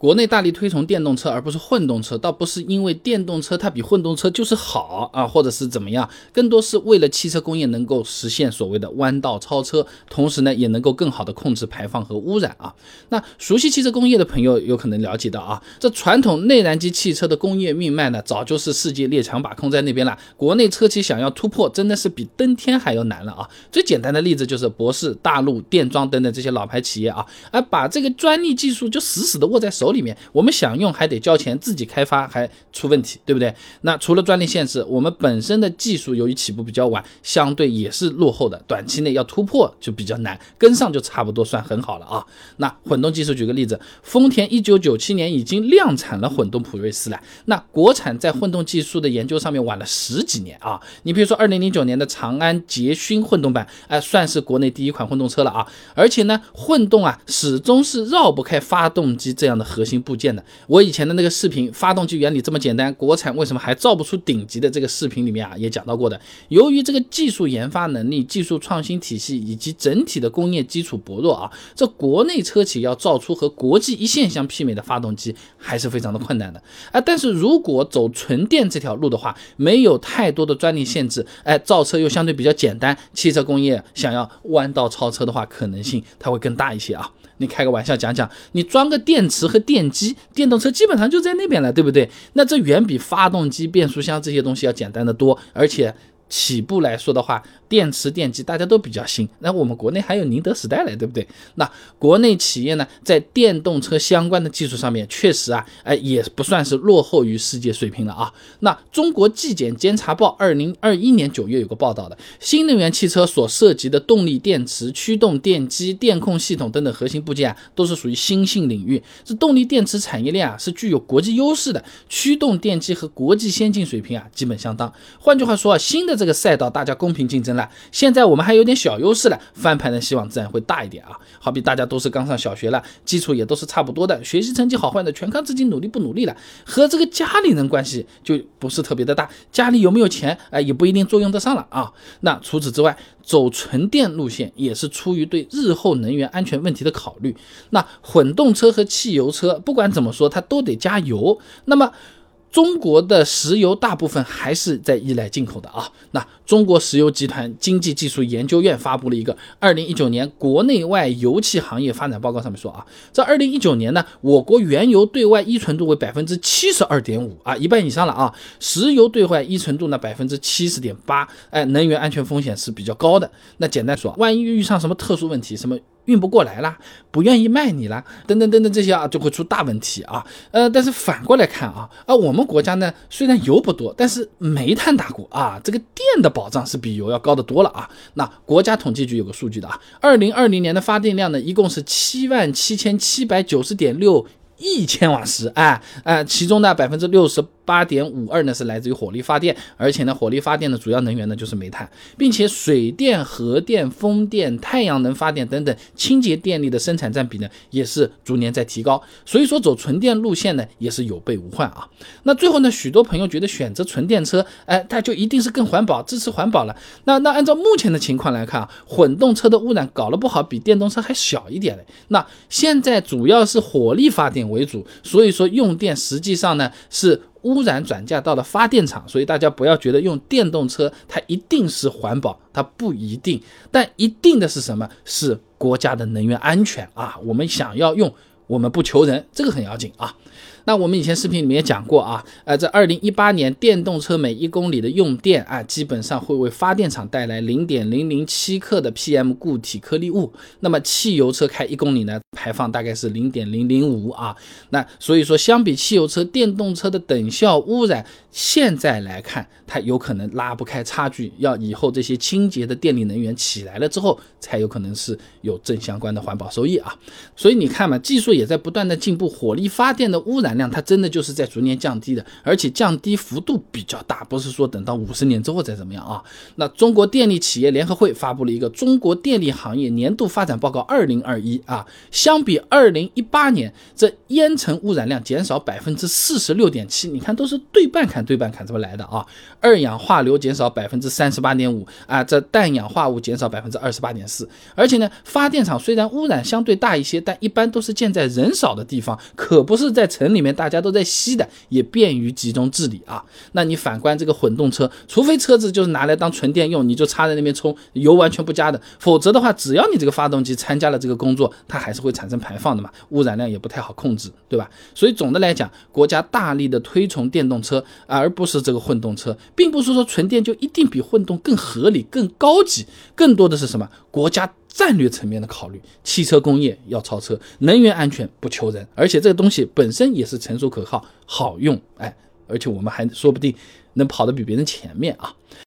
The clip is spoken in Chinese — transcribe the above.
国内大力推崇电动车，而不是混动车，倒不是因为电动车它比混动车就是好啊，或者是怎么样，更多是为了汽车工业能够实现所谓的弯道超车，同时呢，也能够更好的控制排放和污染啊。那熟悉汽车工业的朋友有可能了解到啊，这传统内燃机汽车的工业命脉呢，早就是世界列强把控在那边了。国内车企想要突破，真的是比登天还要难了啊。最简单的例子就是博世、大陆、电装等等这些老牌企业啊，而把这个专利技术就死死的握在手。里面我们想用还得交钱，自己开发还出问题，对不对？那除了专利限制，我们本身的技术由于起步比较晚，相对也是落后的，短期内要突破就比较难，跟上就差不多算很好了啊。那混动技术，举个例子，丰田一九九七年已经量产了混动普锐斯了，那国产在混动技术的研究上面晚了十几年啊。你比如说二零零九年的长安捷勋混动版，哎，算是国内第一款混动车了啊。而且呢，混动啊，始终是绕不开发动机这样的核核心部件的，我以前的那个视频，发动机原理这么简单，国产为什么还造不出顶级的？这个视频里面啊也讲到过的，由于这个技术研发能力、技术创新体系以及整体的工业基础薄弱啊，这国内车企要造出和国际一线相媲美的发动机还是非常的困难的啊。但是如果走纯电这条路的话，没有太多的专利限制，哎，造车又相对比较简单，汽车工业想要弯道超车的话，可能性它会更大一些啊。你开个玩笑讲讲，你装个电池和电机，电动车基本上就在那边了，对不对？那这远比发动机、变速箱这些东西要简单的多，而且。起步来说的话，电池电机大家都比较新，那我们国内还有宁德时代嘞，对不对？那国内企业呢，在电动车相关的技术上面，确实啊，哎，也不算是落后于世界水平了啊。那中国纪检监察报二零二一年九月有个报道的，新能源汽车所涉及的动力电池、驱动电机、电控系统等等核心部件啊，都是属于新兴领域。这动力电池产业链啊，是具有国际优势的，驱动电机和国际先进水平啊，基本相当。换句话说啊，新的这个赛道大家公平竞争了，现在我们还有点小优势了，翻盘的希望自然会大一点啊。好比大家都是刚上小学了，基础也都是差不多的，学习成绩好坏的全靠自己努力不努力了，和这个家里人关系就不是特别的大，家里有没有钱哎也不一定作用得上了啊。那除此之外，走纯电路线也是出于对日后能源安全问题的考虑。那混动车和汽油车不管怎么说，它都得加油，那么。中国的石油大部分还是在依赖进口的啊。那中国石油集团经济技术研究院发布了一个二零一九年国内外油气行业发展报告，上面说啊，在二零一九年呢，我国原油对外依存度为百分之七十二点五啊，一半以上了啊。石油对外依存度呢百分之七十点八，哎，能源安全风险是比较高的。那简单说，万一遇上什么特殊问题，什么？运不过来啦，不愿意卖你啦，等等等等这些啊，就会出大问题啊。呃，但是反过来看啊，啊，我们国家呢虽然油不多，但是煤炭大国啊，这个电的保障是比油要高得多了啊。那国家统计局有个数据的啊，二零二零年的发电量呢，一共是七万七千七百九十点六亿千瓦时，哎哎，其中呢百分之六十。八点五二呢是来自于火力发电，而且呢火力发电的主要能源呢就是煤炭，并且水电、核电、风电、太阳能发电等等清洁电力的生产占比呢也是逐年在提高，所以说走纯电路线呢也是有备无患啊。那最后呢，许多朋友觉得选择纯电车，哎，它就一定是更环保，支持环保了。那那按照目前的情况来看啊，混动车的污染搞了不好比电动车还小一点嘞。那现在主要是火力发电为主，所以说用电实际上呢是。污染转嫁到了发电厂，所以大家不要觉得用电动车它一定是环保，它不一定。但一定的是什么？是国家的能源安全啊！我们想要用，我们不求人，这个很要紧啊。那我们以前视频里面也讲过啊，呃，在二零一八年，电动车每一公里的用电啊，基本上会为发电厂带来零点零零七克的 PM 固体颗粒物。那么汽油车开一公里呢，排放大概是零点零零五啊。那所以说，相比汽油车，电动车的等效污染，现在来看，它有可能拉不开差距。要以后这些清洁的电力能源起来了之后，才有可能是有正相关的环保收益啊。所以你看嘛，技术也在不断的进步，火力发电的污染。产量它真的就是在逐年降低的，而且降低幅度比较大，不是说等到五十年之后再怎么样啊。那中国电力企业联合会发布了一个《中国电力行业年度发展报告二零二一》啊，相比二零一八年，这烟尘污染量减少百分之四十六点七，你看都是对半砍对半砍这么来的啊。二氧化硫减少百分之三十八点五啊，这氮氧化物减少百分之二十八点四，而且呢，发电厂虽然污染相对大一些，但一般都是建在人少的地方，可不是在城里里面大家都在吸的，也便于集中治理啊。那你反观这个混动车，除非车子就是拿来当纯电用，你就插在那边充，油完全不加的，否则的话，只要你这个发动机参加了这个工作，它还是会产生排放的嘛，污染量也不太好控制，对吧？所以总的来讲，国家大力的推崇电动车，而不是这个混动车，并不是说纯电就一定比混动更合理、更高级，更多的是什么？国家。战略层面的考虑，汽车工业要超车，能源安全不求人，而且这个东西本身也是成熟可靠、好用，哎，而且我们还说不定能跑得比别人前面啊。